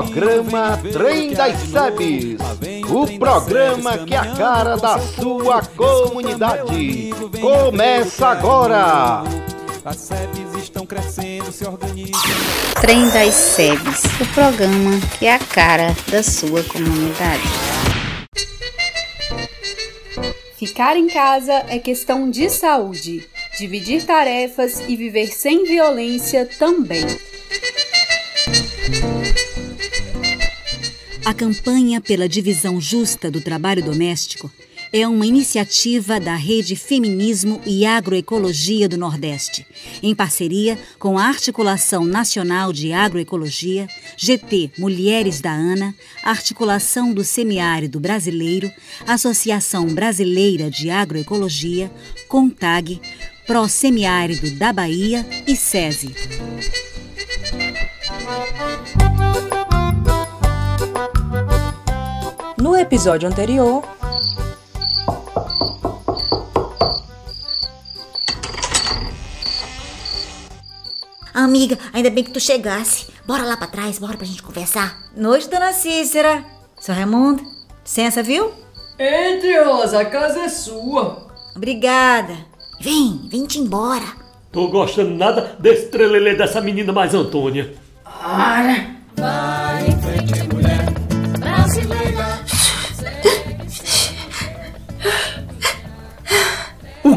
Programa Trem das Sebes. O programa que é a cara da sua comunidade. Começa agora. As SEBs estão crescendo, se organizam. Trem das SEBs, o programa que é a cara da sua comunidade. Ficar em casa é questão de saúde. Dividir tarefas e viver sem violência também. A campanha pela divisão justa do trabalho doméstico é uma iniciativa da Rede Feminismo e Agroecologia do Nordeste, em parceria com a Articulação Nacional de Agroecologia, GT Mulheres da ANA, Articulação do Semiárido Brasileiro, Associação Brasileira de Agroecologia, CONTAG, Pro Semiárido da Bahia e SESI. Episódio anterior, Amiga, ainda bem que tu chegasse. Bora lá pra trás, bora pra gente conversar. Noite, dona Cícera. Seu Raimundo, licença, viu? Entre, Rosa, a casa é sua. Obrigada. Vem, vem-te embora. Tô gostando nada desse trelelê dessa menina mais Antônia. Para.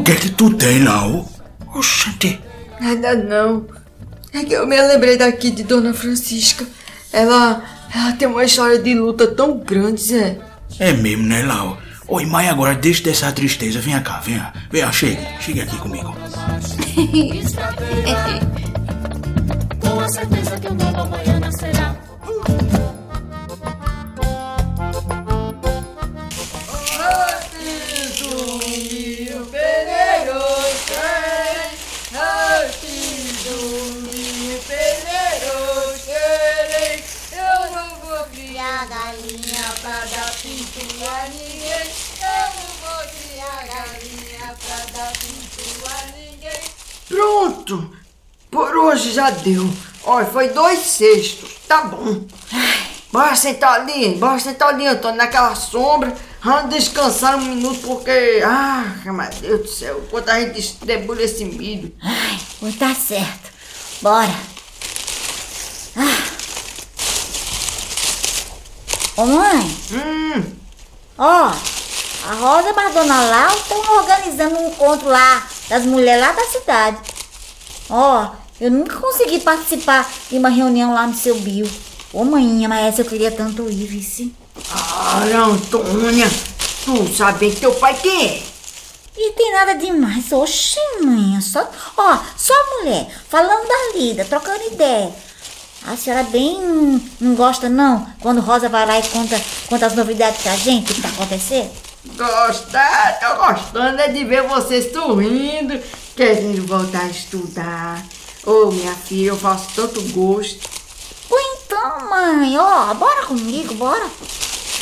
Que é que tu tem, Lau? Oxente. Nada não. É que eu me lembrei daqui de Dona Francisca. Ela, ela tem uma história de luta tão grande, Zé. É mesmo, né, Lau? Oi, mãe, agora deixa dessa tristeza. Venha cá, venha. Venha, chegue. Chegue aqui comigo. Com a certeza que um Pronto! Por hoje já deu. Olha, foi dois cestos. Tá bom. Bora sentar ali, bora sentar ali, Antônio, naquela sombra. Vamos descansar um minuto porque. Ah, meu Deus do céu, enquanto a gente distribui esse milho. Ai, tá certo. Bora. Ah. Ô mãe, Hum, ó, a Rosa e a Dona Lau estão organizando um encontro lá das mulheres lá da cidade. Ó, eu nunca consegui participar de uma reunião lá no seu bio. Ô mãinha, mas essa eu queria tanto ir, vice. Olha, Antônia, tu sabe que teu pai quem é? E tem nada demais. Oxi, mãe, só, ó, só mulher, falando da lida, trocando ideia. A senhora bem não, não gosta, não, quando Rosa vai lá e conta, conta as novidades pra gente, o que tá acontecendo? Gostar, tô gostando é de ver vocês sorrindo, querendo voltar a estudar. Ô, minha filha, eu faço tanto gosto. Ou então, mãe, ó, bora comigo, bora.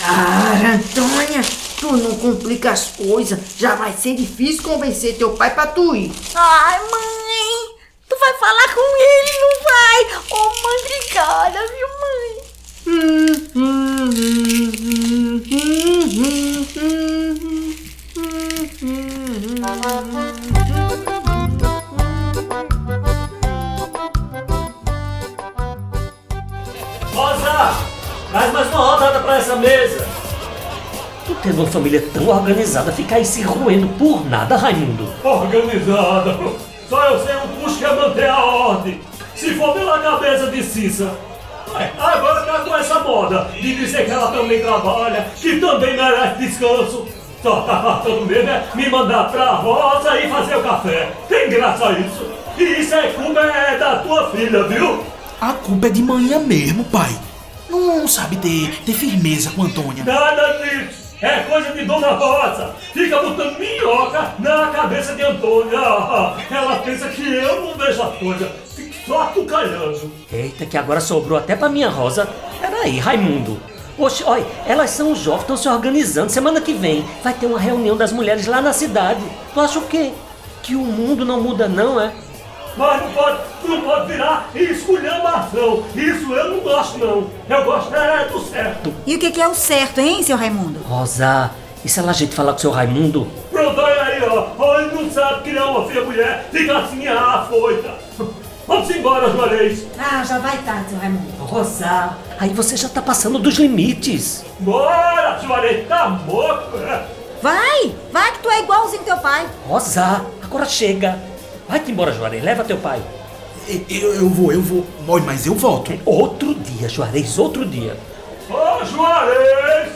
Cara, Antônia, tu não complica as coisas. Já vai ser difícil convencer teu pai pra tu ir. Ai, mãe, tu vai falar com ele, não vai? Ô, mãe, obrigada, viu, mãe? Rosa! Traz mais uma rodada pra essa mesa! Tu tendo uma família tão organizada, ficar aí se roendo por nada, Raimundo. Organizada? Só eu sei o custo que é manter a ordem. Se for pela cabeça de Cissa. Agora tá com essa moda de dizer que ela também trabalha, que também merece descanso. Só tá faltando mesmo é me mandar pra roça e fazer o café. Tem graça isso? E isso é culpa é da tua filha, viu? A culpa é de manhã mesmo, pai. Não sabe ter, ter firmeza com Antônia. Nada disso! É coisa de Dona Rosa! Fica botando minhoca na cabeça de Antônia! Ela pensa que eu não vejo as coisas, só atucalhando. Eita, que agora sobrou até pra minha Rosa. Peraí, Raimundo. Oxe, olha, elas são jovens, estão se organizando. Semana que vem vai ter uma reunião das mulheres lá na cidade. Tu acha o quê? Que o mundo não muda, não, é? Mas não pode, não pode virar esculhambação. Isso eu não gosto, não. Eu gosto é do certo. E o que, que é o certo, hein, seu Raimundo? Rosa, e se a gente falar com o seu Raimundo? Pronto, olha aí, ó. ó. Ele não sabe criar uma filha mulher, fica assim, ah, foita. Vamos embora, Juarez. Ah, já vai tarde, seu Raimundo. Rosa, aí você já tá passando dos limites. Bora, Juarez, tá morto, é? Vai, vai que tu é igualzinho teu pai. Rosa, agora chega. Vai-te embora, Juarez, leva teu pai. Eu, eu vou, eu vou. Mas eu volto. Outro dia, Juarez, outro dia. Ô, oh, Juarez!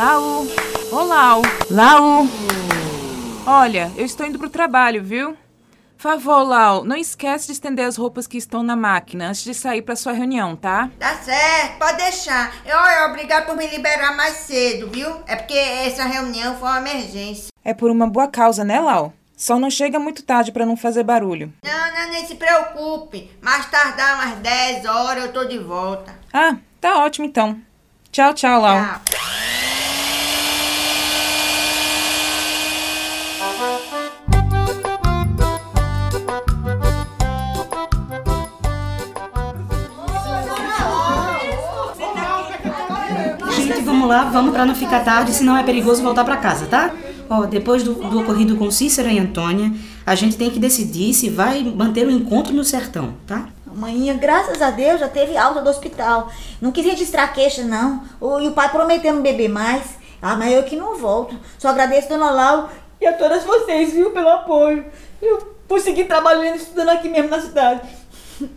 Lau! Ô, Lau! Lau! Olha, eu estou indo pro trabalho, viu? Favor, Lau, não esquece de estender as roupas que estão na máquina antes de sair para sua reunião, tá? Tá certo, pode deixar. Eu, eu obrigado por me liberar mais cedo, viu? É porque essa reunião foi uma emergência. É por uma boa causa, né, Lau? Só não chega muito tarde para não fazer barulho. Não, não, nem se preocupe. Mais tardar umas 10 horas eu tô de volta. Ah, tá ótimo então. Tchau, tchau, Lau. Tchau. Vamos lá, vamos para não ficar tarde, senão é perigoso voltar para casa, tá? Ó, depois do, do, ocorrido com Cícero e Antônia, a gente tem que decidir se vai manter o encontro no sertão, tá? Mãinha, graças a Deus, já teve alta do hospital. Não quis registrar queixa, não. E o pai prometendo beber mais. Ah, mas eu que não volto. Só agradeço a Dona Lau e a todas vocês, viu, pelo apoio. Eu por seguir trabalhando e estudando aqui mesmo na cidade.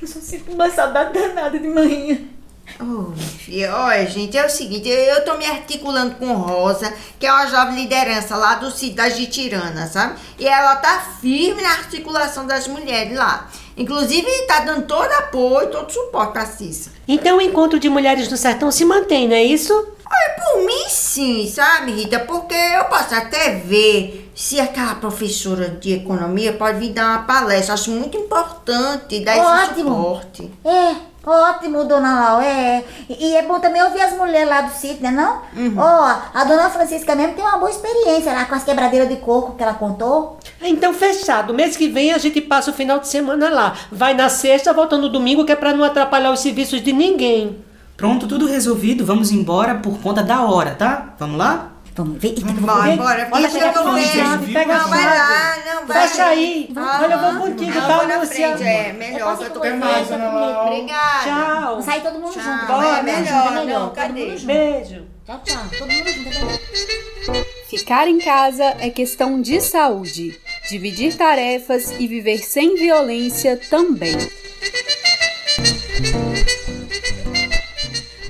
Eu só sinto uma saudade danada de manhã. Oh, filha, olha, gente, é o seguinte, eu, eu tô me articulando com Rosa, que é uma jovem liderança lá do sítio da Gitirana, sabe? E ela tá firme na articulação das mulheres lá. Inclusive, tá dando todo apoio, todo suporte pra Cissa. Então o encontro de mulheres do sertão se mantém, não é isso? Olha, por mim sim, sabe, Rita? Porque eu posso até ver se aquela professora de economia pode vir dar uma palestra. Acho muito importante dar Ótimo. esse suporte. É. Ótimo, dona Lau, é. E é bom também ouvir as mulheres lá do sítio, né não? Uhum. Ó, uhum. oh, a dona Francisca mesmo tem uma boa experiência lá com as quebradeiras de coco que ela contou. Então, fechado. Mês que vem a gente passa o final de semana lá. Vai na sexta, volta no domingo, que é pra não atrapalhar os serviços de ninguém. Pronto, tudo resolvido. Vamos embora por conta da hora, tá? Vamos lá? Vamos ver. Eita, bora, bora. Olha, pega a chave, pega a chave. Vai lá, não, vai. Fecha aí. Ah, Olha, eu vou contigo, tá, Lúcia? É, melhor, eu tô com mais, Obrigada. Tchau. Vamos sair todo mundo tchau. junto. Bora, é melhor, é melhor. Não, cadê? Beijo. Tchau, tchau. Todo mundo junto, Ficar em casa é questão de saúde. Dividir tarefas e viver sem violência também.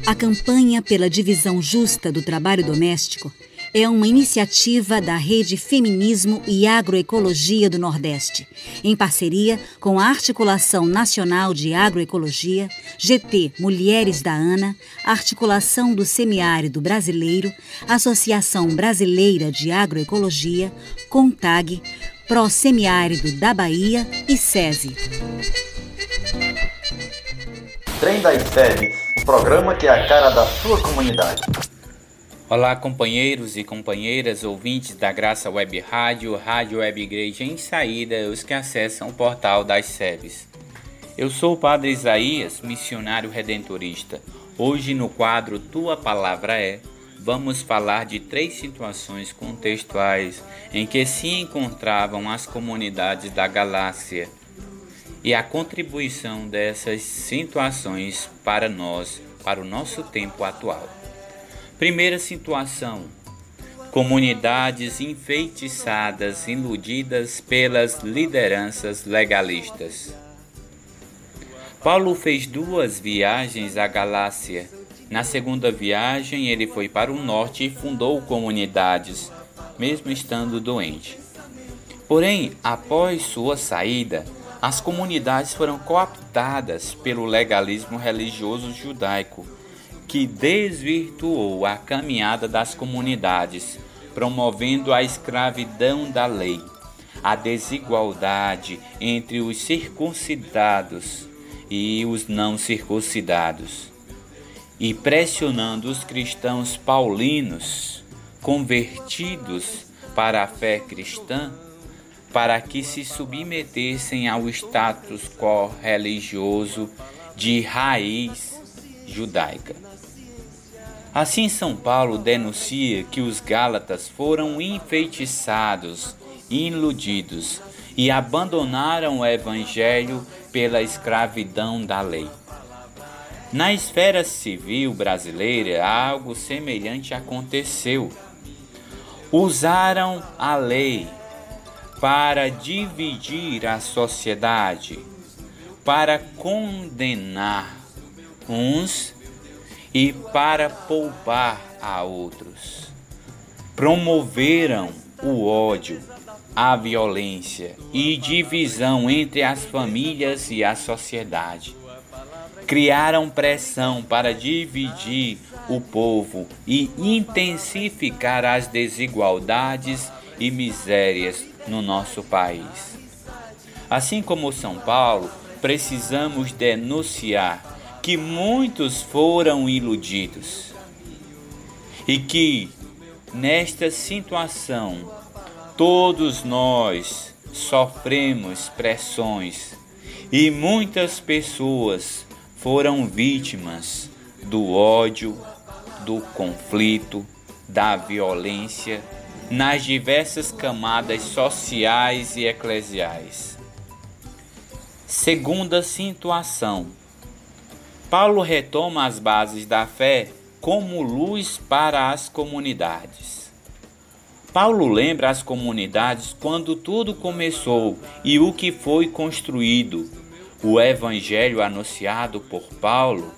A campanha pela divisão justa do trabalho doméstico é uma iniciativa da Rede Feminismo e Agroecologia do Nordeste, em parceria com a Articulação Nacional de Agroecologia, GT Mulheres da ANA, Articulação do Semiárido Brasileiro, Associação Brasileira de Agroecologia, CONTAG, Pro Semiárido da Bahia e SESI. Trem das Séries, o programa que é a cara da sua comunidade. Olá, companheiros e companheiras, ouvintes da Graça Web Rádio, Rádio Web Igreja em Saída, os que acessam o portal das SEBs. Eu sou o Padre Isaías, missionário redentorista. Hoje, no quadro Tua Palavra é, vamos falar de três situações contextuais em que se encontravam as comunidades da galáxia e a contribuição dessas situações para nós, para o nosso tempo atual. Primeira situação: comunidades enfeitiçadas, iludidas pelas lideranças legalistas. Paulo fez duas viagens à Galácia. Na segunda viagem, ele foi para o norte e fundou comunidades, mesmo estando doente. Porém, após sua saída, as comunidades foram cooptadas pelo legalismo religioso judaico que desvirtuou a caminhada das comunidades, promovendo a escravidão da lei. a desigualdade entre os circuncidados e os não circuncidados, e pressionando os cristãos paulinos convertidos para a fé cristã para que se submetessem ao status quo religioso de raiz judaica. Assim, São Paulo denuncia que os Gálatas foram enfeitiçados, iludidos e abandonaram o Evangelho pela escravidão da lei. Na esfera civil brasileira, algo semelhante aconteceu. Usaram a lei para dividir a sociedade, para condenar uns e para poupar a outros. Promoveram o ódio, a violência e divisão entre as famílias e a sociedade. Criaram pressão para dividir o povo e intensificar as desigualdades e misérias no nosso país. Assim como São Paulo, precisamos denunciar que muitos foram iludidos e que, nesta situação, todos nós sofremos pressões e muitas pessoas foram vítimas do ódio, do conflito, da violência nas diversas camadas sociais e eclesiais. Segunda situação. Paulo retoma as bases da fé como luz para as comunidades. Paulo lembra as comunidades quando tudo começou e o que foi construído. O evangelho anunciado por Paulo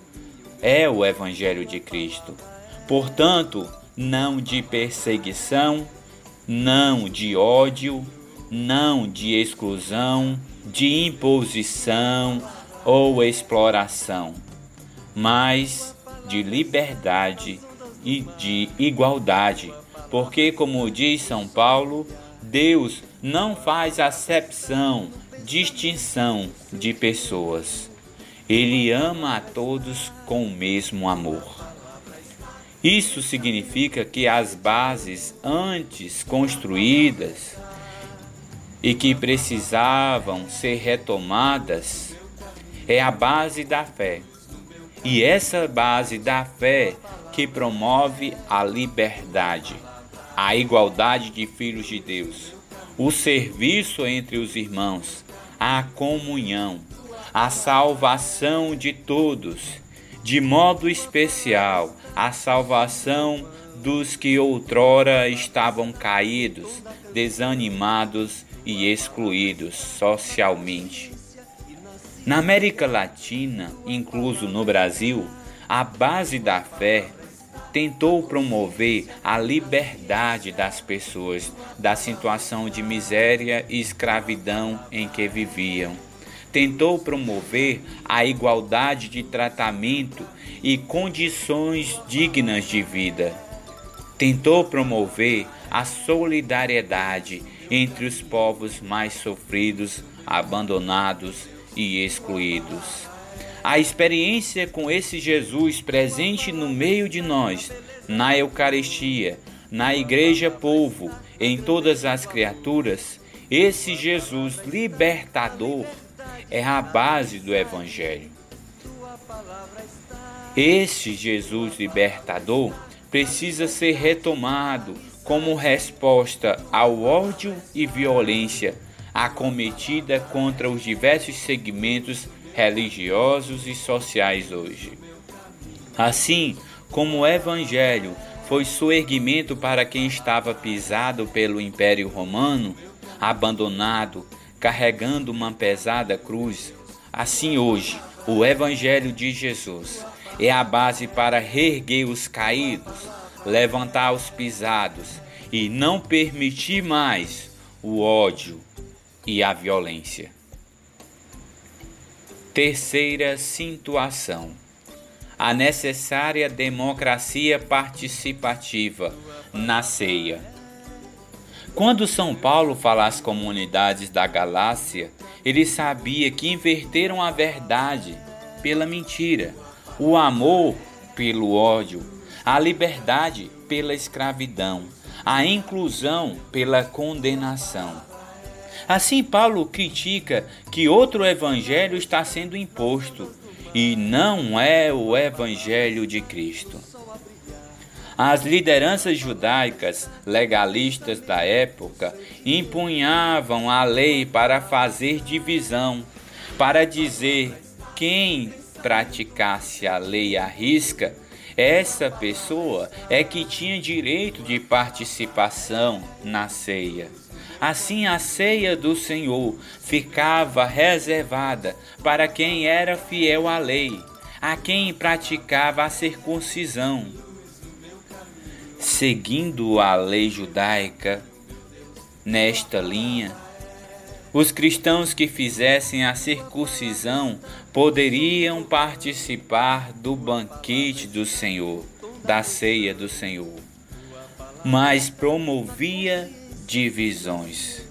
é o evangelho de Cristo. Portanto, não de perseguição, não de ódio, não de exclusão, de imposição ou exploração, mas de liberdade e de igualdade, porque, como diz São Paulo, Deus não faz acepção, distinção de pessoas. Ele ama a todos com o mesmo amor. Isso significa que as bases antes construídas e que precisavam ser retomadas é a base da fé. E essa base da fé que promove a liberdade, a igualdade de filhos de Deus, o serviço entre os irmãos, a comunhão, a salvação de todos, de modo especial a salvação dos que outrora estavam caídos, desanimados e excluídos socialmente. Na América Latina, incluso no Brasil, a base da fé tentou promover a liberdade das pessoas da situação de miséria e escravidão em que viviam tentou promover a igualdade de tratamento e condições dignas de vida. Tentou promover a solidariedade entre os povos mais sofridos, abandonados e excluídos. A experiência com esse Jesus presente no meio de nós, na Eucaristia, na Igreja Povo, em todas as criaturas, esse Jesus libertador é a base do Evangelho. Este Jesus libertador precisa ser retomado como resposta ao ódio e violência acometida contra os diversos segmentos religiosos e sociais hoje. Assim como o Evangelho foi soerguimento para quem estava pisado pelo Império Romano, abandonado, carregando uma pesada cruz, assim hoje o Evangelho de Jesus é a base para reerguer os caídos, levantar os pisados e não permitir mais o ódio e a violência. Terceira situação: a necessária democracia participativa na ceia. Quando São Paulo fala às comunidades da Galácia, ele sabia que inverteram a verdade pela mentira, o amor pelo ódio, a liberdade pela escravidão, a inclusão pela condenação. Assim, Paulo critica que outro evangelho está sendo imposto e não é o evangelho de Cristo. As lideranças judaicas legalistas da época empunhavam a lei para fazer divisão, para dizer quem praticasse a lei à risca, essa pessoa é que tinha direito de participação na ceia. Assim, a ceia do Senhor ficava reservada para quem era fiel à lei, a quem praticava a circuncisão. Seguindo a lei judaica nesta linha, os cristãos que fizessem a circuncisão poderiam participar do banquete do Senhor, da ceia do Senhor, mas promovia divisões.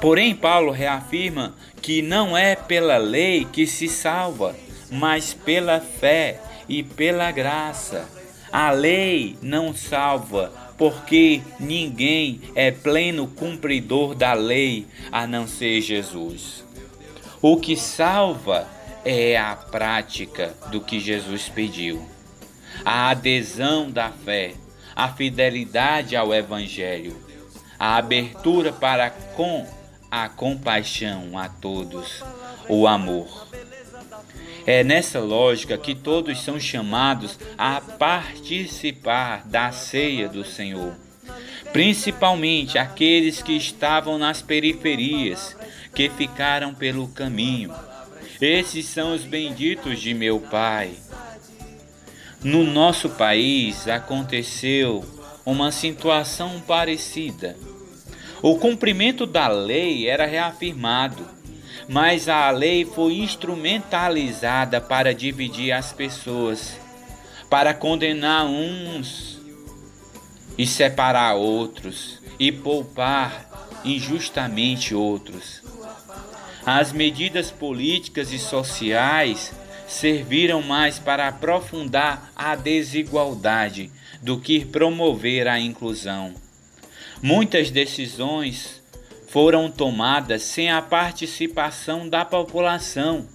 Porém, Paulo reafirma que não é pela lei que se salva, mas pela fé e pela graça. A lei não salva, porque ninguém é pleno cumpridor da lei a não ser Jesus. O que salva é a prática do que Jesus pediu, a adesão da fé, a fidelidade ao Evangelho, a abertura para com a compaixão a todos, o amor. É nessa lógica que todos são chamados a participar da ceia do Senhor, principalmente aqueles que estavam nas periferias, que ficaram pelo caminho. Esses são os benditos de meu Pai. No nosso país aconteceu uma situação parecida. O cumprimento da lei era reafirmado mas a lei foi instrumentalizada para dividir as pessoas, para condenar uns e separar outros e poupar injustamente outros. As medidas políticas e sociais serviram mais para aprofundar a desigualdade do que promover a inclusão. Muitas decisões foram tomadas sem a participação da população.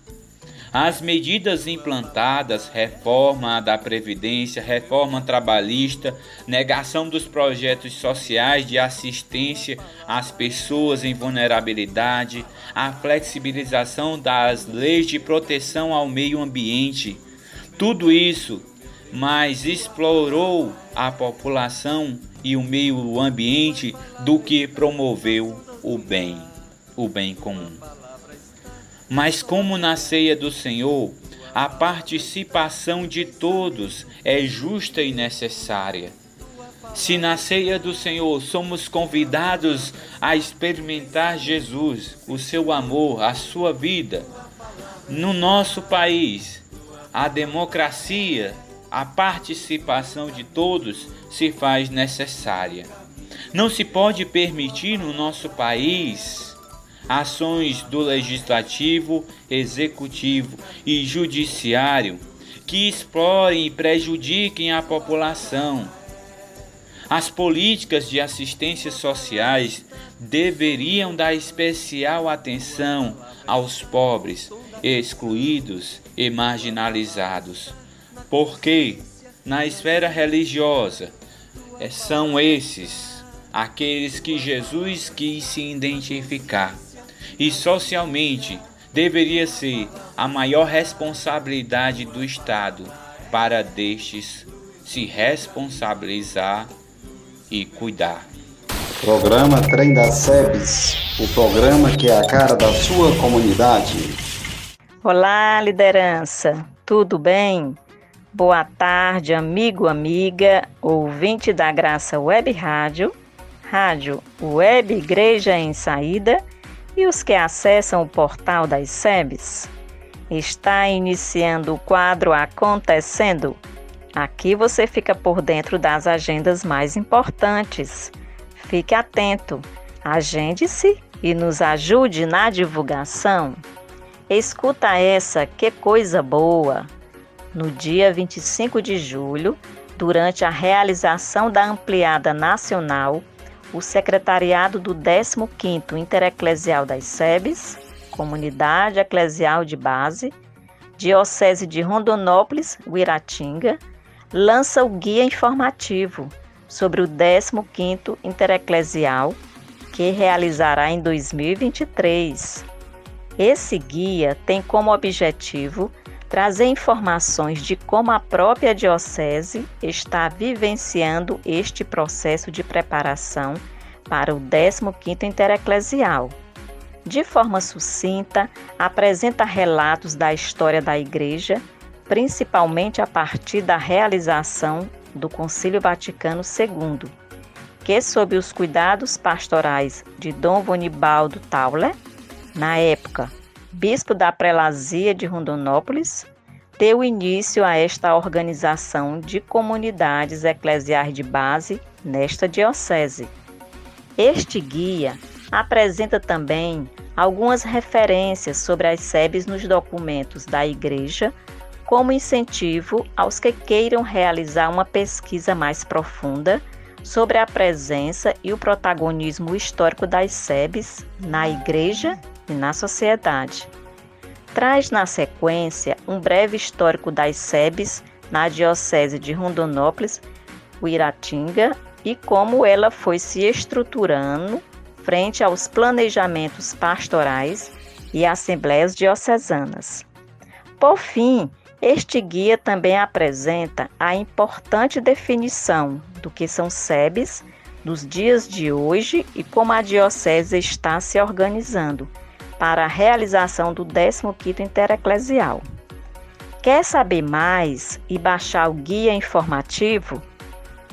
As medidas implantadas, reforma da Previdência, reforma trabalhista, negação dos projetos sociais de assistência às pessoas em vulnerabilidade, a flexibilização das leis de proteção ao meio ambiente, tudo isso mais explorou a população e o meio ambiente do que promoveu o bem, o bem comum. Mas como na ceia do Senhor, a participação de todos é justa e necessária. Se na ceia do Senhor somos convidados a experimentar Jesus, o seu amor, a sua vida, no nosso país, a democracia, a participação de todos se faz necessária. Não se pode permitir no nosso país ações do legislativo, executivo e judiciário que explorem e prejudiquem a população. As políticas de assistência sociais deveriam dar especial atenção aos pobres, excluídos e marginalizados, porque na esfera religiosa são esses aqueles que Jesus quis se identificar. E socialmente deveria ser a maior responsabilidade do Estado para destes se responsabilizar e cuidar. Programa Trem das SEBS, o programa que é a cara da sua comunidade. Olá, liderança, tudo bem? Boa tarde, amigo, amiga, ouvinte da Graça Web Rádio rádio Web Igreja em Saída e os que acessam o portal das SEBs. Está iniciando o quadro Acontecendo. Aqui você fica por dentro das agendas mais importantes. Fique atento, agende-se e nos ajude na divulgação. Escuta essa, que coisa boa! No dia 25 de julho, durante a realização da Ampliada Nacional, o secretariado do 15º Intereclesial das SEBs, Comunidade Eclesial de Base, Diocese de Rondonópolis, Guiratinga, lança o guia informativo sobre o 15º Intereclesial, que realizará em 2023. Esse guia tem como objetivo trazer informações de como a própria Diocese está vivenciando este processo de preparação para o 15º Intereclesial. De forma sucinta, apresenta relatos da história da Igreja, principalmente a partir da realização do Concílio Vaticano II, que, sob os cuidados pastorais de Dom Vonibaldo Tauler, na época bispo da prelazia de Rondonópolis, deu início a esta organização de comunidades eclesiais de base nesta diocese. Este guia apresenta também algumas referências sobre as SEBs nos documentos da Igreja, como incentivo aos que queiram realizar uma pesquisa mais profunda sobre a presença e o protagonismo histórico das SEBs na Igreja e na sociedade. Traz na sequência um breve histórico das SEBs na Diocese de Rondonópolis, Uiratinga e como ela foi se estruturando frente aos planejamentos pastorais e assembleias diocesanas. Por fim, este guia também apresenta a importante definição do que são SEBs nos dias de hoje e como a Diocese está se organizando para a realização do 15º Intereclesial. Quer saber mais e baixar o guia informativo?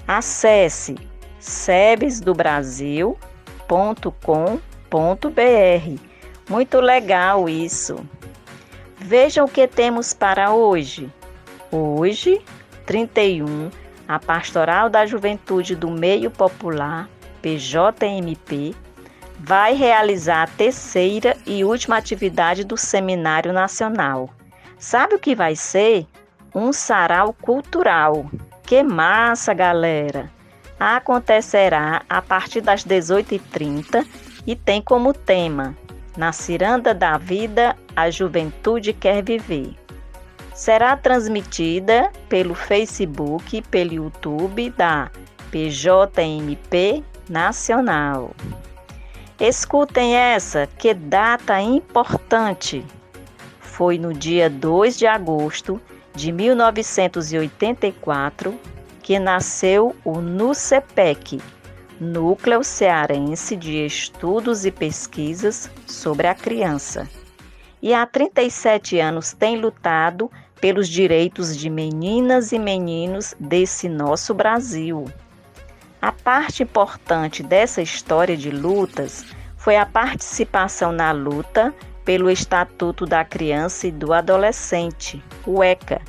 Acesse sebesdobrasil.com.br. Muito legal isso. Vejam o que temos para hoje. Hoje, 31, a Pastoral da Juventude do Meio Popular, PJMP, vai realizar a terceira e última atividade do Seminário Nacional. Sabe o que vai ser? Um sarau cultural. Que massa, galera! Acontecerá a partir das 18h30 e tem como tema Na Ciranda da Vida, a Juventude Quer Viver. Será transmitida pelo Facebook e pelo YouTube da PJMP Nacional. Escutem essa, que data importante! Foi no dia 2 de agosto de 1984 que nasceu o NUCEPEC, Núcleo Cearense de Estudos e Pesquisas sobre a Criança. E há 37 anos tem lutado pelos direitos de meninas e meninos desse nosso Brasil. A parte importante dessa história de lutas foi a participação na luta pelo Estatuto da Criança e do Adolescente, o ECA,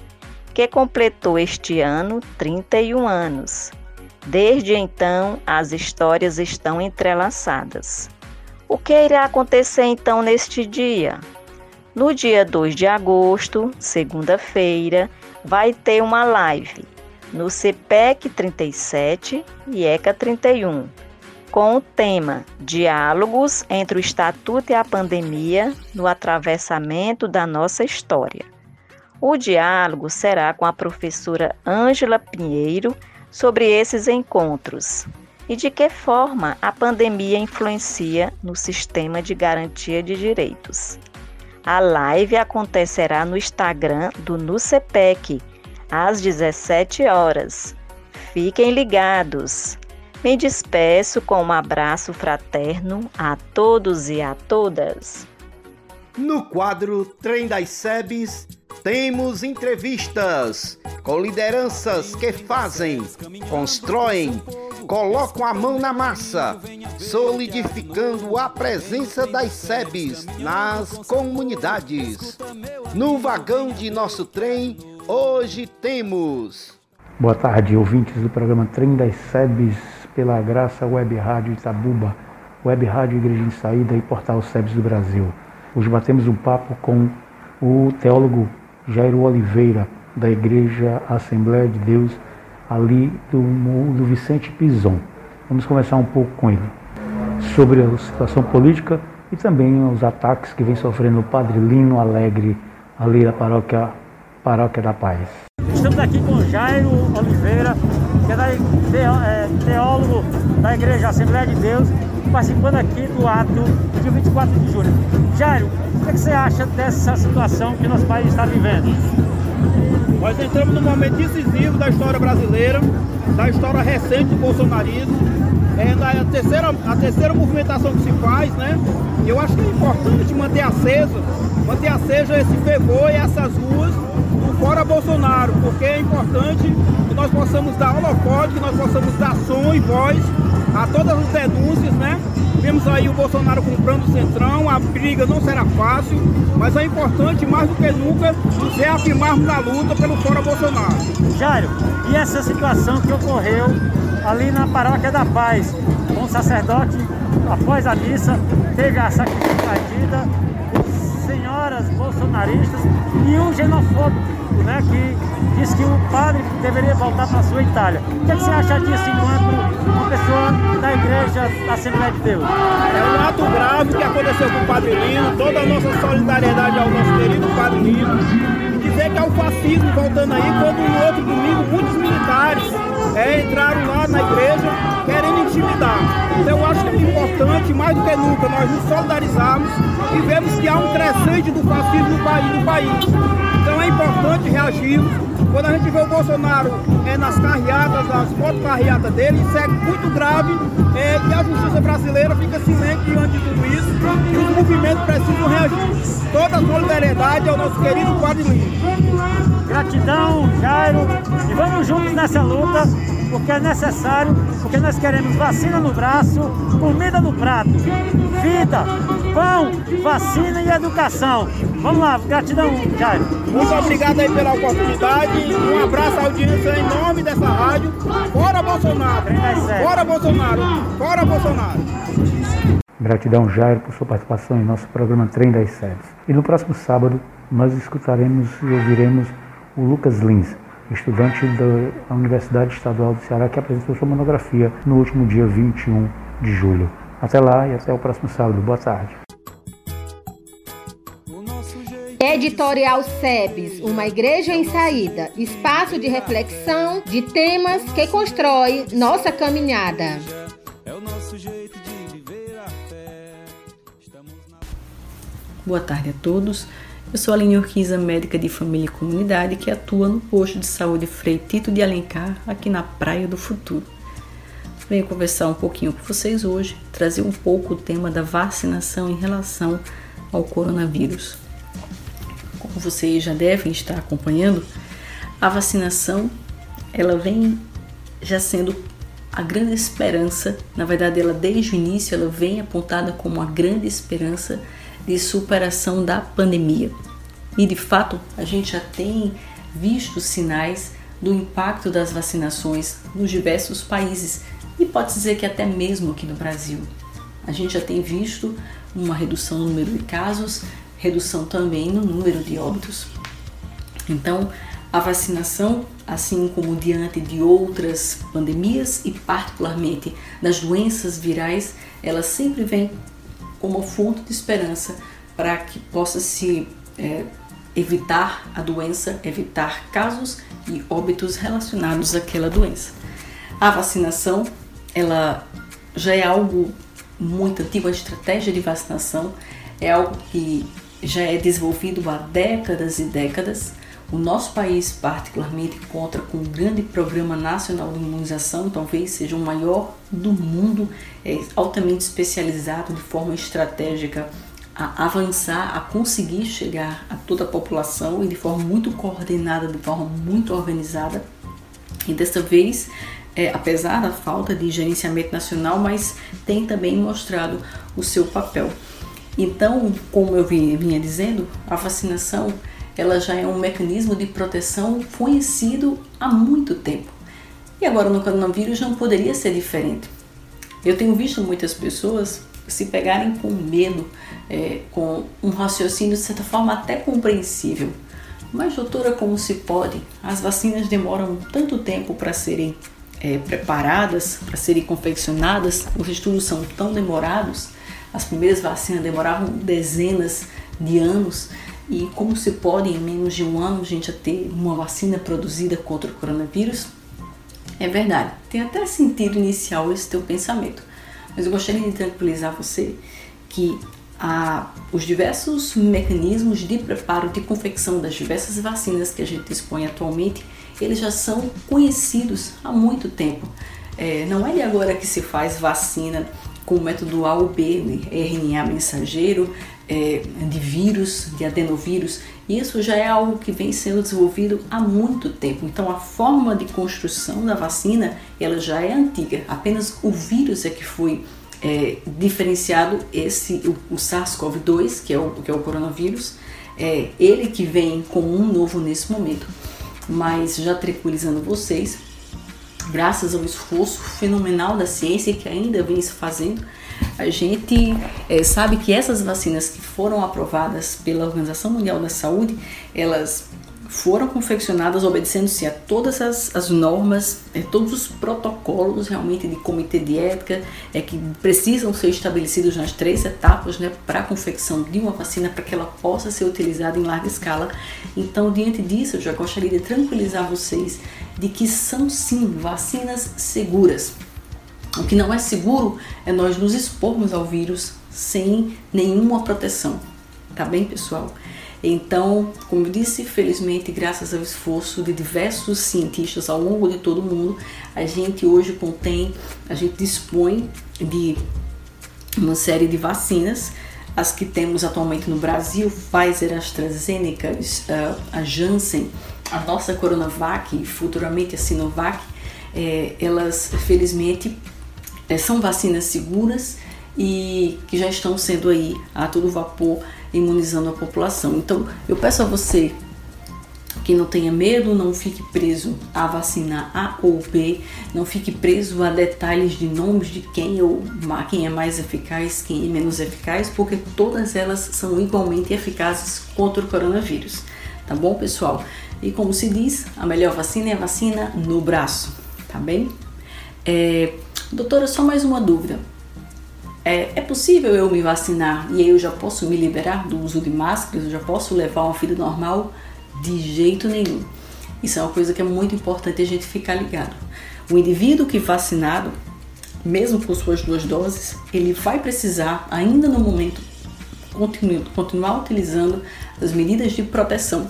que completou este ano 31 anos. Desde então, as histórias estão entrelaçadas. O que irá acontecer então neste dia? No dia 2 de agosto, segunda-feira, vai ter uma live no CPEC 37 e ECA 31, com o tema Diálogos entre o Estatuto e a Pandemia no atravessamento da nossa história. O diálogo será com a professora Ângela Pinheiro sobre esses encontros e de que forma a pandemia influencia no sistema de garantia de direitos. A live acontecerá no Instagram do NUCEPEC às 17 horas. Fiquem ligados. Me despeço com um abraço fraterno a todos e a todas. No quadro Trem das Sebes, temos entrevistas com lideranças que fazem, constroem, colocam a mão na massa, solidificando a presença das SEBs nas comunidades. No vagão de nosso trem, Hoje temos. Boa tarde, ouvintes do programa Trem das Sebes, pela Graça Web Rádio Itabuba, Web Rádio Igreja em Saída e Portal SEBS do Brasil. Hoje batemos um papo com o teólogo Jairo Oliveira, da Igreja Assembleia de Deus, ali do, do Vicente Pison. Vamos conversar um pouco com ele sobre a situação política e também os ataques que vem sofrendo o Padre Lino Alegre, ali da paróquia, paróquia da Paz. Estamos aqui com Jairo Oliveira, que é, é teólogo da Igreja Assembleia de Deus, participando aqui do ato de 24 de julho. Jairo, o que você acha dessa situação que nosso país está vivendo? Nós entramos num momento decisivo da história brasileira, da história recente do bolsonarismo, é a terceira, a terceira movimentação que se faz, né? Eu acho que é importante manter acesa, manter acesa esse fervor e essas ruas do fora Bolsonaro, porque é importante que nós possamos dar holofote, que nós possamos dar som e voz a todas as denúncias, né? Vemos aí o Bolsonaro comprando o Centrão, a briga não será fácil, mas é importante mais do que nunca nos reafirmarmos na luta pelo fora Bolsonaro. Jairo, e essa situação que ocorreu ali na Paróquia da Paz, com o sacerdote, após a missa, teve a partida, senhoras bolsonaristas e um xenofóbico, né, que diz que o padre deveria voltar para a sua Itália. O que, é que você acha disso enquanto uma pessoa da igreja da Assembleia de Deus? É um ato grave que aconteceu com o Padre Lino, toda a nossa solidariedade ao nosso querido Padre Lino. Dizer que é o fascismo voltando aí, quando no outro domingo muitos militares é, entraram lá na igreja querendo intimidar. Então eu acho que é importante, mais do que nunca, nós nos solidarizarmos e vemos que há um crescente do fascismo no país. No país. Então é importante reagirmos. Quando a gente vê o Bolsonaro é, nas carreatas, nas fotocarreatas dele, isso é muito grave é, e a justiça brasileira fica silente diante de tudo isso e os movimentos precisam reagir. Toda a solidariedade ao nosso querido Lino. Gratidão, Jairo, e vamos juntos nessa luta, porque é necessário, porque nós queremos vacina no braço, comida no prato, vida, pão, vacina e educação. Vamos lá, gratidão, Jairo. Muito obrigado aí pela oportunidade, um abraço à audiência em nome dessa rádio. Fora Bolsonaro! Fora Bolsonaro! Fora Bolsonaro! Gratidão, Jairo, por sua participação em nosso programa Trem das Sedes. E no próximo sábado, nós escutaremos e ouviremos o Lucas Lins, estudante da Universidade Estadual do Ceará, que apresentou sua monografia no último dia 21 de julho. Até lá e até o próximo sábado. Boa tarde. Editorial SEBS, uma igreja em saída, espaço de reflexão de temas que constrói nossa caminhada. Boa tarde a todos. Eu sou a Aline Urquiza, médica de família e comunidade, que atua no posto de saúde Frei Tito de Alencar, aqui na Praia do Futuro. Venho conversar um pouquinho com vocês hoje, trazer um pouco o tema da vacinação em relação ao coronavírus. Como vocês já devem estar acompanhando, a vacinação ela vem já sendo a grande esperança, na verdade ela desde o início ela vem apontada como a grande esperança de superação da pandemia. E de fato, a gente já tem visto sinais do impacto das vacinações nos diversos países e pode dizer que até mesmo aqui no Brasil. A gente já tem visto uma redução no número de casos, redução também no número de óbitos. Então, a vacinação, assim como diante de outras pandemias e particularmente das doenças virais, ela sempre vem como fonte de esperança para que possa se é, evitar a doença, evitar casos e óbitos relacionados àquela doença. A vacinação, ela já é algo muito antigo, a estratégia de vacinação é algo que já é desenvolvido há décadas e décadas. O nosso país, particularmente, conta com um grande programa nacional de imunização, talvez seja o maior do mundo, é altamente especializado de forma estratégica a avançar, a conseguir chegar a toda a população e de forma muito coordenada, de forma muito organizada. E desta vez, é, apesar da falta de gerenciamento nacional, mas tem também mostrado o seu papel. Então, como eu vinha dizendo, a vacinação ela já é um mecanismo de proteção conhecido há muito tempo. E agora no coronavírus não poderia ser diferente. Eu tenho visto muitas pessoas se pegarem com medo, é, com um raciocínio de certa forma até compreensível. Mas, doutora, como se pode? As vacinas demoram tanto tempo para serem é, preparadas, para serem confeccionadas, os estudos são tão demorados. As primeiras vacinas demoravam dezenas de anos. E como se pode, em menos de um ano, a gente ter uma vacina produzida contra o coronavírus? É verdade, tem até sentido inicial esse teu pensamento, mas eu gostaria de tranquilizar você que a, os diversos mecanismos de preparo, de confecção das diversas vacinas que a gente dispõe atualmente, eles já são conhecidos há muito tempo. É, não é de agora que se faz vacina com o método A ou B, né? RNA mensageiro, é, de vírus, de adenovírus, isso já é algo que vem sendo desenvolvido há muito tempo. Então a forma de construção da vacina ela já é antiga. Apenas o vírus é que foi é, diferenciado esse o, o SARS-CoV-2 que é o que é o coronavírus, é ele que vem como um novo nesse momento. Mas já tranquilizando vocês, graças ao esforço fenomenal da ciência que ainda vem se fazendo, a gente é, sabe que essas vacinas que foram aprovadas pela Organização Mundial da Saúde, elas foram confeccionadas obedecendo-se a todas as, as normas, é, todos os protocolos realmente de comitê de ética é, que precisam ser estabelecidos nas três etapas né, para a confecção de uma vacina para que ela possa ser utilizada em larga escala. Então, diante disso, eu já gostaria de tranquilizar vocês de que são sim vacinas seguras. O que não é seguro é nós nos expormos ao vírus sem nenhuma proteção. Tá bem, pessoal? Então, como eu disse, felizmente, graças ao esforço de diversos cientistas ao longo de todo o mundo, a gente hoje contém, a gente dispõe de uma série de vacinas as que temos atualmente no Brasil, Pfizer, AstraZeneca, a Janssen, a nossa Coronavac e futuramente a Sinovac, é, elas felizmente são vacinas seguras e que já estão sendo aí a todo vapor imunizando a população. Então eu peço a você que não tenha medo, não fique preso a vacina A ou B, não fique preso a detalhes de nomes de quem ou quem é mais eficaz, quem é menos eficaz, porque todas elas são igualmente eficazes contra o coronavírus. Tá bom, pessoal? E como se diz, a melhor vacina é a vacina no braço, tá bem? É, Doutora, só mais uma dúvida. É, é, possível eu me vacinar e eu já posso me liberar do uso de máscaras? Eu já posso levar uma vida normal? De jeito nenhum. Isso é uma coisa que é muito importante a gente ficar ligado. O indivíduo que vacinado, mesmo com suas duas doses, ele vai precisar, ainda no momento, continuar utilizando as medidas de proteção,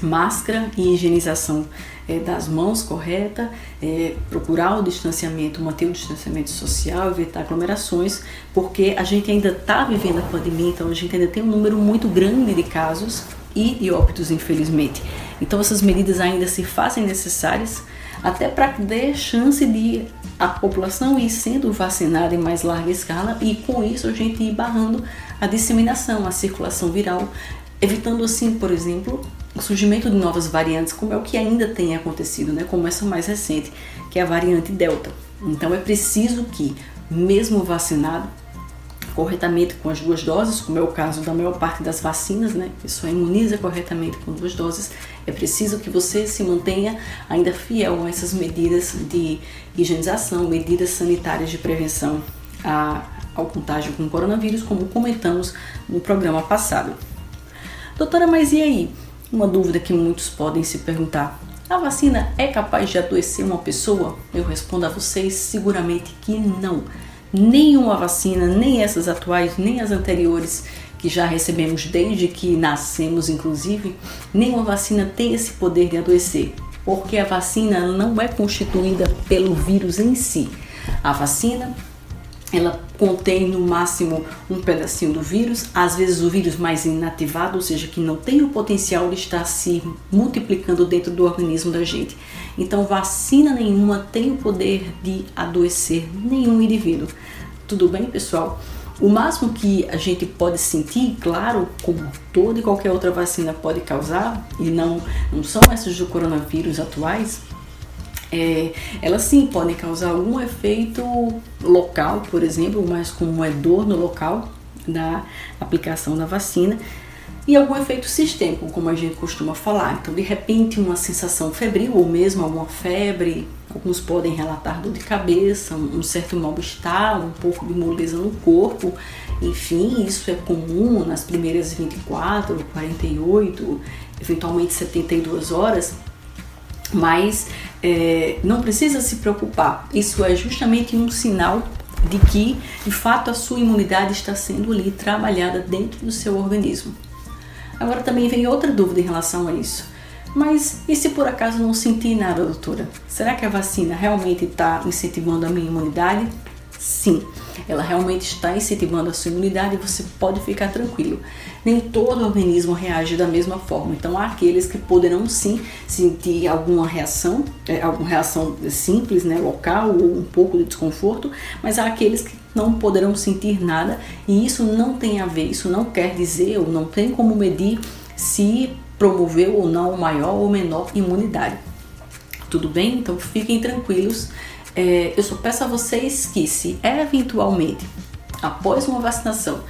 máscara e higienização é, das mãos correta, é, procurar o distanciamento, manter o distanciamento social, evitar aglomerações, porque a gente ainda está vivendo a pandemia, então a gente ainda tem um número muito grande de casos e de óbitos, infelizmente. Então essas medidas ainda se fazem necessárias até para dar chance de a população ir sendo vacinada em mais larga escala e com isso a gente ir barrando a disseminação, a circulação viral, evitando assim, por exemplo, o surgimento de novas variantes, como é o que ainda tem acontecido, né? como essa mais recente, que é a variante Delta. Então é preciso que, mesmo vacinado, corretamente com as duas doses, como é o caso da maior parte das vacinas, né? A pessoa imuniza corretamente com duas doses. É preciso que você se mantenha ainda fiel a essas medidas de higienização, medidas sanitárias de prevenção a, ao contágio com coronavírus, como comentamos no programa passado. Doutora, mas e aí? Uma dúvida que muitos podem se perguntar: a vacina é capaz de adoecer uma pessoa? Eu respondo a vocês seguramente que não. Nenhuma vacina, nem essas atuais, nem as anteriores que já recebemos desde que nascemos, inclusive, nenhuma vacina tem esse poder de adoecer, porque a vacina não é constituída pelo vírus em si. A vacina ela contém no máximo um pedacinho do vírus, às vezes o vírus mais inativado, ou seja, que não tem o potencial de estar se multiplicando dentro do organismo da gente. Então, vacina nenhuma tem o poder de adoecer nenhum indivíduo. Tudo bem, pessoal? O máximo que a gente pode sentir, claro, como toda e qualquer outra vacina pode causar, e não, não são essas do coronavírus atuais, é, elas sim podem causar algum efeito local, por exemplo, mais como é dor no local da aplicação da vacina, e algum efeito sistêmico, como a gente costuma falar. Então, de repente, uma sensação febril ou mesmo alguma febre, alguns podem relatar dor de cabeça, um certo mal-estar, um pouco de moleza no corpo. Enfim, isso é comum nas primeiras 24, 48, eventualmente 72 horas, mas é, não precisa se preocupar. Isso é justamente um sinal de que, de fato, a sua imunidade está sendo ali trabalhada dentro do seu organismo. Agora também vem outra dúvida em relação a isso. Mas e se por acaso não sentir nada, doutora? Será que a vacina realmente está incentivando a minha imunidade? Sim, ela realmente está incentivando a sua imunidade e você pode ficar tranquilo. Nem todo organismo reage da mesma forma, então há aqueles que poderão sim sentir alguma reação, é, alguma reação simples, né, local ou um pouco de desconforto, mas há aqueles que não poderão sentir nada e isso não tem a ver, isso não quer dizer ou não tem como medir se promoveu ou não maior ou menor imunidade. Tudo bem? Então fiquem tranquilos é, eu só peço a vocês que, se eventualmente, após uma vacinação,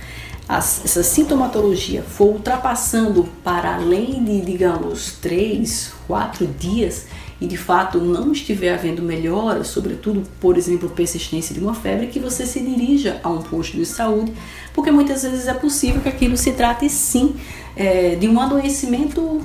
as, essa sintomatologia for ultrapassando para além de, digamos, 3, 4 dias e de fato não estiver havendo melhora, sobretudo, por exemplo, persistência de uma febre, que você se dirija a um posto de saúde, porque muitas vezes é possível que aquilo se trate sim é, de um adoecimento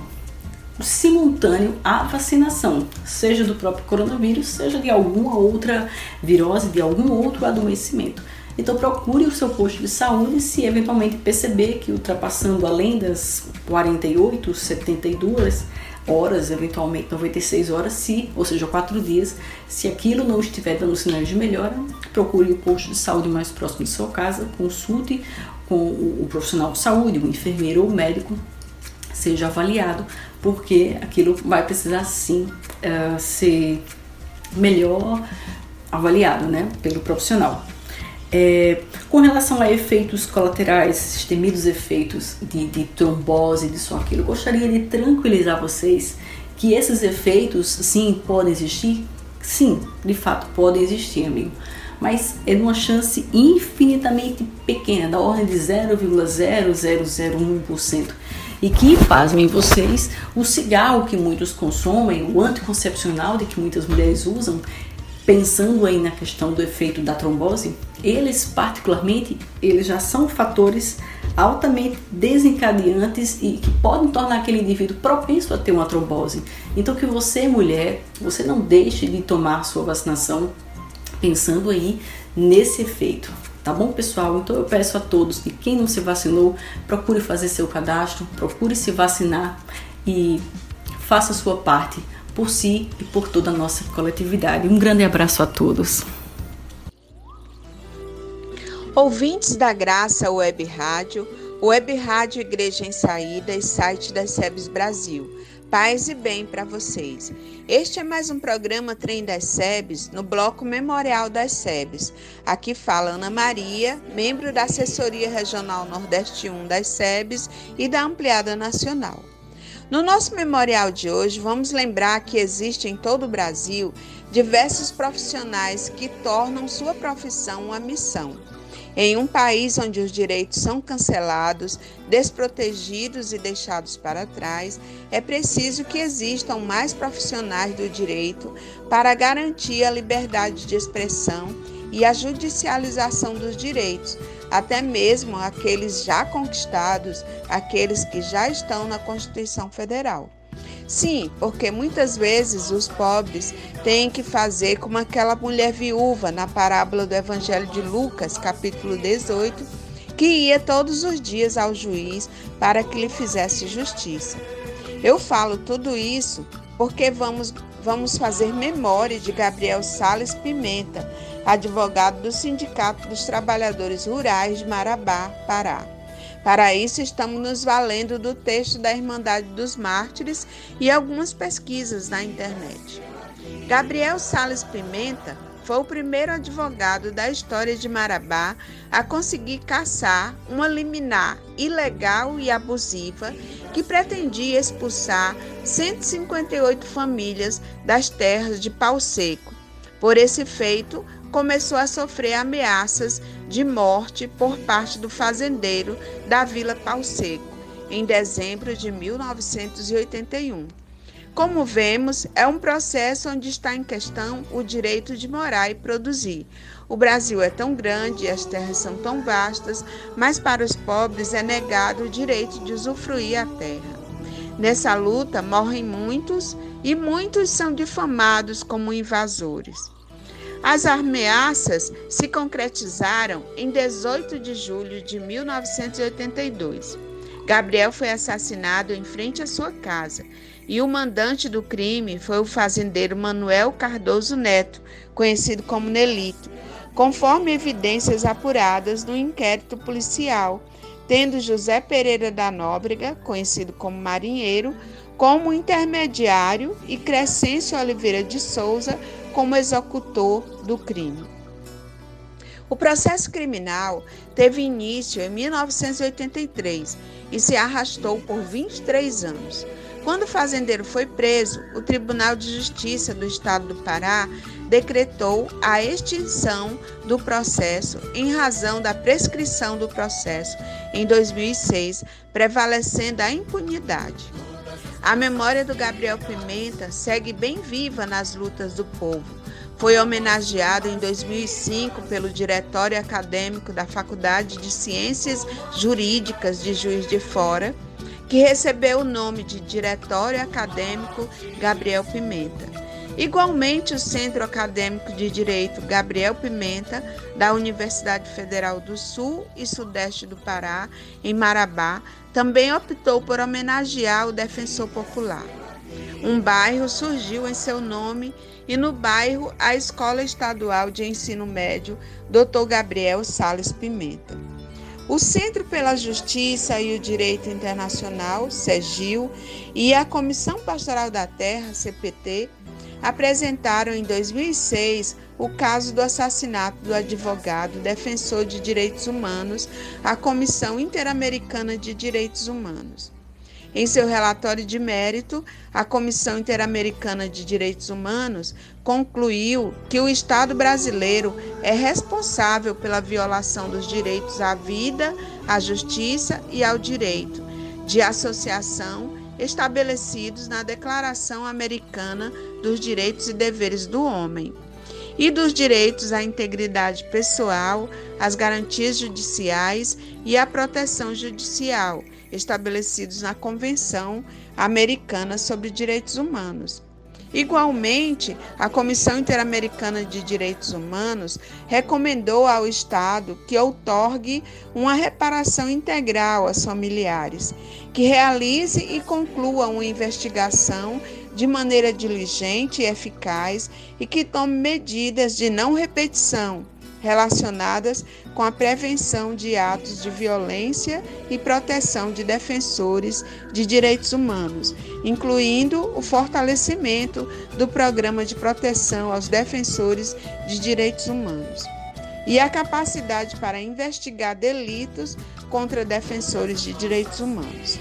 simultâneo à vacinação, seja do próprio coronavírus, seja de alguma outra virose, de algum outro adoecimento. Então procure o seu posto de saúde se eventualmente perceber que ultrapassando além das 48, 72 horas, eventualmente 96 horas, se, ou seja, 4 dias, se aquilo não estiver dando sinais de melhora, procure o posto de saúde mais próximo de sua casa, consulte com o profissional de saúde, o enfermeiro ou o médico, seja avaliado porque aquilo vai precisar sim uh, ser melhor avaliado né, pelo profissional. É, com relação a efeitos colaterais, esses temidos efeitos de, de trombose, aquilo, gostaria de tranquilizar vocês que esses efeitos sim podem existir? Sim, de fato podem existir, amigo. Mas é uma chance infinitamente pequena, da ordem de 0,0001% e que, pasmem vocês, o cigarro que muitos consomem, o anticoncepcional de que muitas mulheres usam, pensando aí na questão do efeito da trombose, eles particularmente, eles já são fatores altamente desencadeantes e que podem tornar aquele indivíduo propenso a ter uma trombose. Então que você, mulher, você não deixe de tomar sua vacinação pensando aí nesse efeito. Tá bom, pessoal? Então eu peço a todos que quem não se vacinou, procure fazer seu cadastro, procure se vacinar e faça a sua parte por si e por toda a nossa coletividade. Um grande abraço a todos. Ouvintes da Graça Web Rádio, Web Rádio Igreja em Saída e site da SEBS Brasil. Paz e bem para vocês. Este é mais um programa Trem das SEBs no bloco Memorial das SEBs. Aqui fala Ana Maria, membro da Assessoria Regional Nordeste 1 das SEBs e da Ampliada Nacional. No nosso memorial de hoje, vamos lembrar que existe em todo o Brasil diversos profissionais que tornam sua profissão uma missão. Em um país onde os direitos são cancelados, desprotegidos e deixados para trás, é preciso que existam mais profissionais do direito para garantir a liberdade de expressão e a judicialização dos direitos, até mesmo aqueles já conquistados, aqueles que já estão na Constituição Federal. Sim, porque muitas vezes os pobres têm que fazer como aquela mulher viúva na parábola do Evangelho de Lucas, capítulo 18, que ia todos os dias ao juiz para que lhe fizesse justiça. Eu falo tudo isso porque vamos, vamos fazer memória de Gabriel Sales Pimenta, advogado do Sindicato dos Trabalhadores Rurais de Marabá, Pará. Para isso, estamos nos valendo do texto da Irmandade dos Mártires e algumas pesquisas na internet. Gabriel Sales Pimenta foi o primeiro advogado da história de Marabá a conseguir caçar uma liminar ilegal e abusiva que pretendia expulsar 158 famílias das terras de Pau Seco. Por esse feito, começou a sofrer ameaças de morte por parte do fazendeiro da Vila Pau Seco, em dezembro de 1981. Como vemos, é um processo onde está em questão o direito de morar e produzir. O Brasil é tão grande e as terras são tão vastas, mas para os pobres é negado o direito de usufruir a terra. Nessa luta morrem muitos e muitos são difamados como invasores. As ameaças se concretizaram em 18 de julho de 1982. Gabriel foi assassinado em frente à sua casa e o mandante do crime foi o fazendeiro Manuel Cardoso Neto, conhecido como Nelito, conforme evidências apuradas no inquérito policial, tendo José Pereira da Nóbrega, conhecido como Marinheiro, como intermediário e Crescêncio Oliveira de Souza como executor do crime. O processo criminal teve início em 1983 e se arrastou por 23 anos. Quando o fazendeiro foi preso, o Tribunal de Justiça do Estado do Pará decretou a extinção do processo em razão da prescrição do processo em 2006, prevalecendo a impunidade. A memória do Gabriel Pimenta segue bem viva nas lutas do povo. Foi homenageado em 2005 pelo Diretório Acadêmico da Faculdade de Ciências Jurídicas de Juiz de Fora que recebeu o nome de Diretório Acadêmico Gabriel Pimenta. Igualmente, o Centro Acadêmico de Direito Gabriel Pimenta, da Universidade Federal do Sul e Sudeste do Pará, em Marabá, também optou por homenagear o defensor popular. Um bairro surgiu em seu nome e no bairro a Escola Estadual de Ensino Médio Dr. Gabriel Sales Pimenta. O Centro pela Justiça e o Direito Internacional, CEGIL, e a Comissão Pastoral da Terra, CPT, apresentaram em 2006 o caso do assassinato do advogado defensor de direitos humanos à Comissão Interamericana de Direitos Humanos. Em seu relatório de mérito, a Comissão Interamericana de Direitos Humanos concluiu que o Estado brasileiro é responsável pela violação dos direitos à vida, à justiça e ao direito de associação estabelecidos na Declaração Americana dos Direitos e Deveres do Homem e dos direitos à integridade pessoal, às garantias judiciais e à proteção judicial estabelecidos na Convenção Americana sobre Direitos Humanos. Igualmente, a Comissão Interamericana de Direitos Humanos recomendou ao Estado que outorgue uma reparação integral aos familiares, que realize e conclua uma investigação de maneira diligente e eficaz e que tome medidas de não repetição relacionadas com a prevenção de atos de violência e proteção de defensores de direitos humanos, incluindo o fortalecimento do programa de proteção aos defensores de direitos humanos e a capacidade para investigar delitos contra defensores de direitos humanos.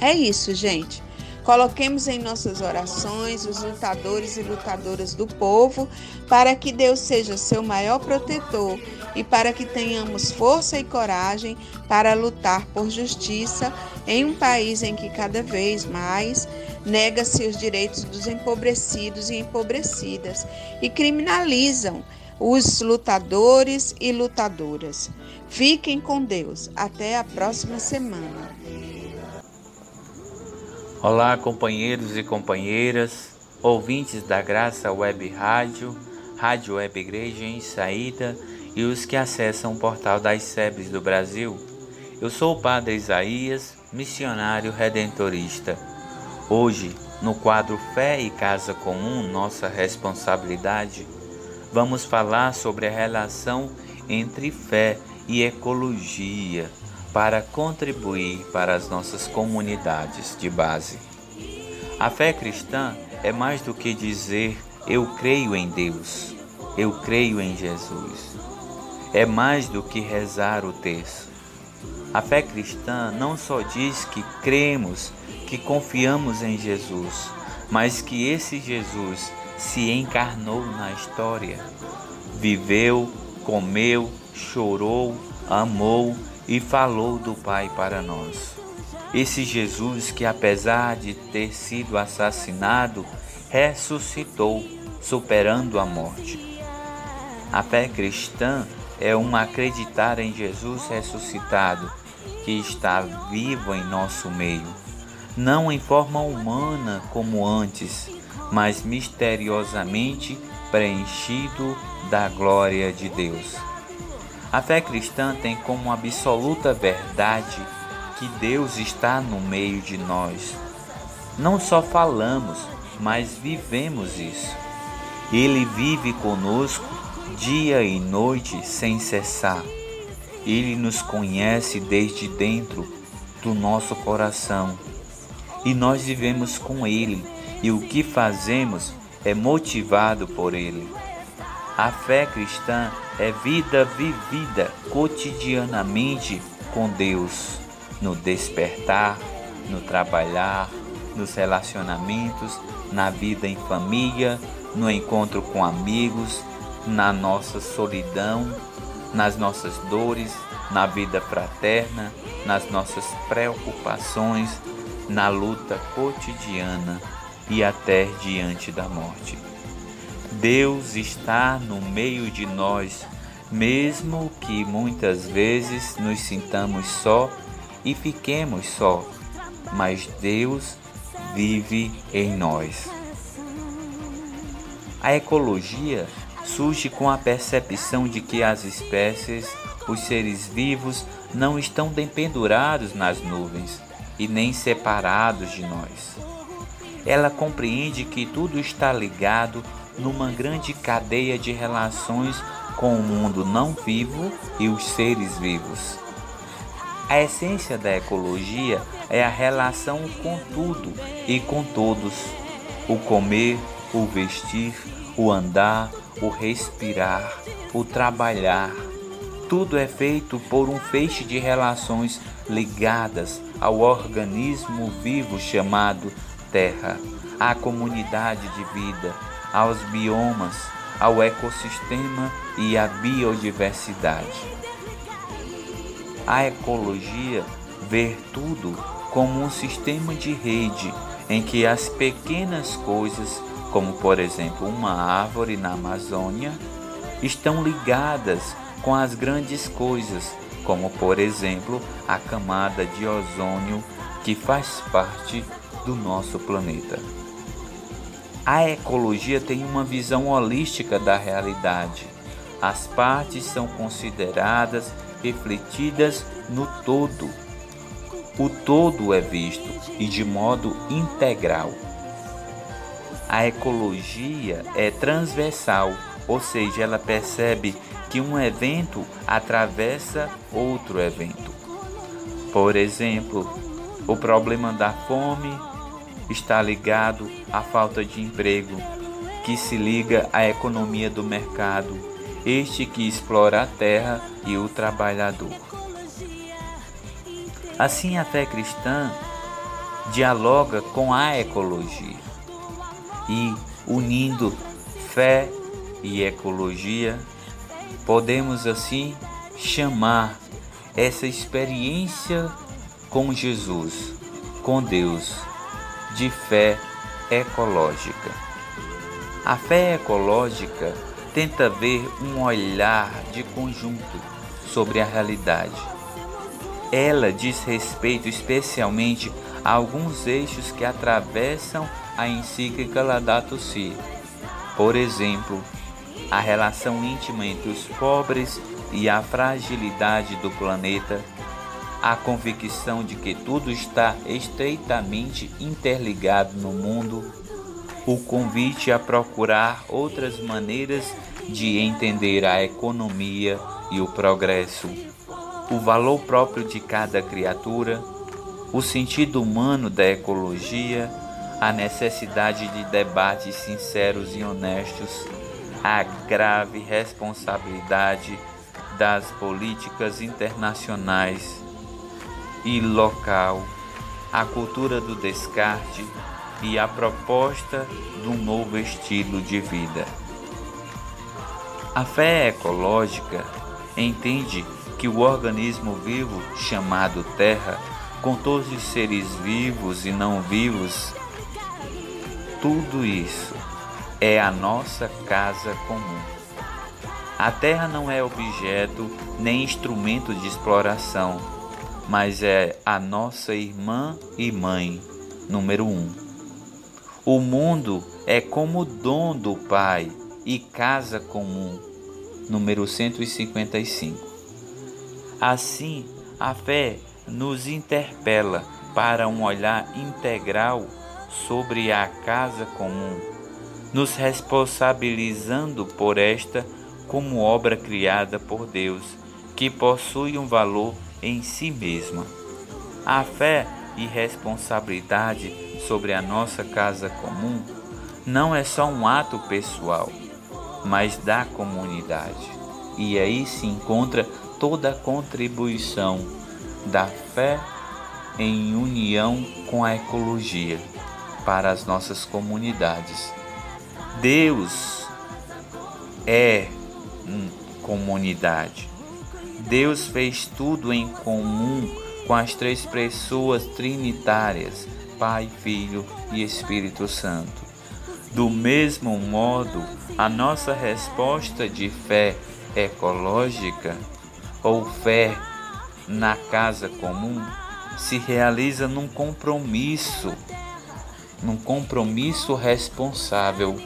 É isso, gente. Coloquemos em nossas orações os lutadores e lutadoras do povo, para que Deus seja seu maior protetor e para que tenhamos força e coragem para lutar por justiça em um país em que cada vez mais nega-se os direitos dos empobrecidos e empobrecidas e criminalizam os lutadores e lutadoras. Fiquem com Deus. Até a próxima semana. Olá, companheiros e companheiras, ouvintes da Graça Web Rádio, Rádio Web Igreja em Saída e os que acessam o portal das SEBs do Brasil. Eu sou o Padre Isaías, missionário redentorista. Hoje, no quadro Fé e Casa Comum, Nossa Responsabilidade, vamos falar sobre a relação entre fé e ecologia para contribuir para as nossas comunidades de base. A fé cristã é mais do que dizer eu creio em Deus. eu creio em Jesus. É mais do que rezar o texto. A fé cristã não só diz que cremos, que confiamos em Jesus, mas que esse Jesus se encarnou na história. Viveu, comeu, chorou, amou e falou do Pai para nós. Esse Jesus que, apesar de ter sido assassinado, ressuscitou, superando a morte. A fé cristã é um acreditar em Jesus ressuscitado, que está vivo em nosso meio, não em forma humana como antes, mas misteriosamente preenchido da glória de Deus. A fé cristã tem como absoluta verdade que Deus está no meio de nós. Não só falamos, mas vivemos isso. Ele vive conosco dia e noite sem cessar. Ele nos conhece desde dentro do nosso coração e nós vivemos com Ele e o que fazemos é motivado por Ele. A fé cristã é vida vivida cotidianamente com Deus, no despertar, no trabalhar, nos relacionamentos, na vida em família, no encontro com amigos, na nossa solidão, nas nossas dores, na vida fraterna, nas nossas preocupações, na luta cotidiana e até diante da morte. Deus está no meio de nós, mesmo que muitas vezes nos sintamos só e fiquemos só, mas Deus vive em nós. A ecologia surge com a percepção de que as espécies, os seres vivos, não estão dependurados nas nuvens e nem separados de nós. Ela compreende que tudo está ligado numa grande cadeia de relações com o mundo não vivo e os seres vivos. A essência da ecologia é a relação com tudo e com todos: o comer, o vestir, o andar, o respirar, o trabalhar. Tudo é feito por um feixe de relações ligadas ao organismo vivo chamado Terra, à comunidade de vida, aos biomas, ao ecossistema e à biodiversidade. A ecologia vê tudo como um sistema de rede em que as pequenas coisas como por exemplo uma árvore na Amazônia, estão ligadas com as grandes coisas, como por exemplo a camada de ozônio que faz parte do nosso planeta. A ecologia tem uma visão holística da realidade. As partes são consideradas refletidas no todo. O todo é visto e de modo integral. A ecologia é transversal, ou seja, ela percebe que um evento atravessa outro evento. Por exemplo, o problema da fome está ligado à falta de emprego, que se liga à economia do mercado, este que explora a terra e o trabalhador. Assim, a fé cristã dialoga com a ecologia e unindo fé e ecologia, podemos assim chamar essa experiência com Jesus, com Deus, de fé ecológica. A fé ecológica tenta ver um olhar de conjunto sobre a realidade. Ela diz respeito especialmente a alguns eixos que atravessam a encíclica Laudato Si. Por exemplo, a relação íntima entre os pobres e a fragilidade do planeta, a convicção de que tudo está estreitamente interligado no mundo, o convite a procurar outras maneiras de entender a economia e o progresso, o valor próprio de cada criatura, o sentido humano da ecologia. A necessidade de debates sinceros e honestos, a grave responsabilidade das políticas internacionais e local, a cultura do descarte e a proposta de um novo estilo de vida. A fé ecológica entende que o organismo vivo chamado Terra, com todos os seres vivos e não vivos, tudo isso é a nossa casa comum. A Terra não é objeto nem instrumento de exploração, mas é a nossa irmã e mãe, número um. O mundo é como dom do Pai e casa comum, número 155. Assim, a fé nos interpela para um olhar integral sobre a casa comum nos responsabilizando por esta como obra criada por Deus, que possui um valor em si mesma. A fé e responsabilidade sobre a nossa casa comum não é só um ato pessoal, mas da comunidade. E aí se encontra toda a contribuição da fé em união com a ecologia para as nossas comunidades. Deus é comunidade. Deus fez tudo em comum com as três pessoas trinitárias, Pai, Filho e Espírito Santo. Do mesmo modo, a nossa resposta de fé ecológica ou fé na casa comum se realiza num compromisso, num compromisso responsável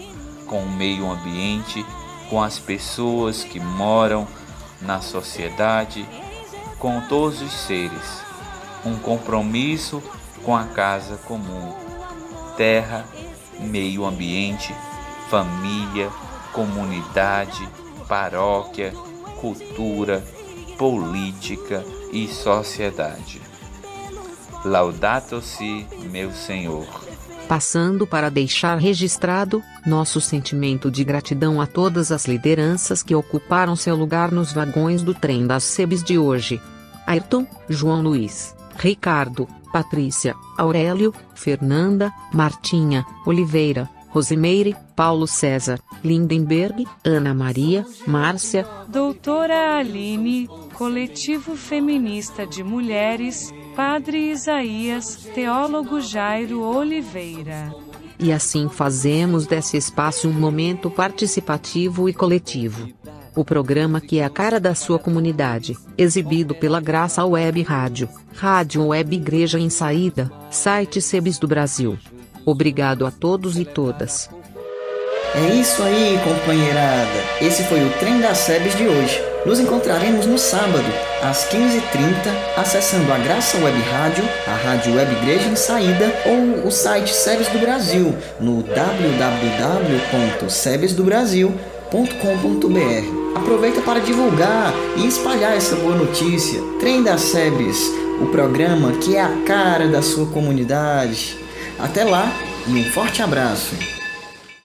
com o meio ambiente, com as pessoas que moram na sociedade, com todos os seres. Um compromisso com a casa comum, terra, meio ambiente, família, comunidade, paróquia, cultura, política e sociedade. Laudato si, meu Senhor passando para deixar registrado nosso sentimento de gratidão a todas as lideranças que ocuparam seu lugar nos vagões do trem das SEBs de hoje. Ayrton, João Luiz, Ricardo, Patrícia, Aurélio, Fernanda, Martinha, Oliveira, Rosimeire, Paulo César, Lindenberg, Ana Maria, Márcia, Doutora Aline, Coletivo Feminista de Mulheres, Padre Isaías, Teólogo Jairo Oliveira. E assim fazemos desse espaço um momento participativo e coletivo. O programa que é a cara da sua comunidade, exibido pela Graça Web Rádio, Rádio Web Igreja em Saída, site Sebes do Brasil. Obrigado a todos e todas. É isso aí, companheirada. Esse foi o Trem das Sebes de hoje. Nos encontraremos no sábado, às 15h30, acessando a Graça Web Rádio, a Rádio Web Igreja em Saída ou o site Sebes do Brasil no www.sebesdobrasil.com.br. Aproveita para divulgar e espalhar essa boa notícia. Trem das Sebes, o programa que é a cara da sua comunidade. Até lá e um forte abraço.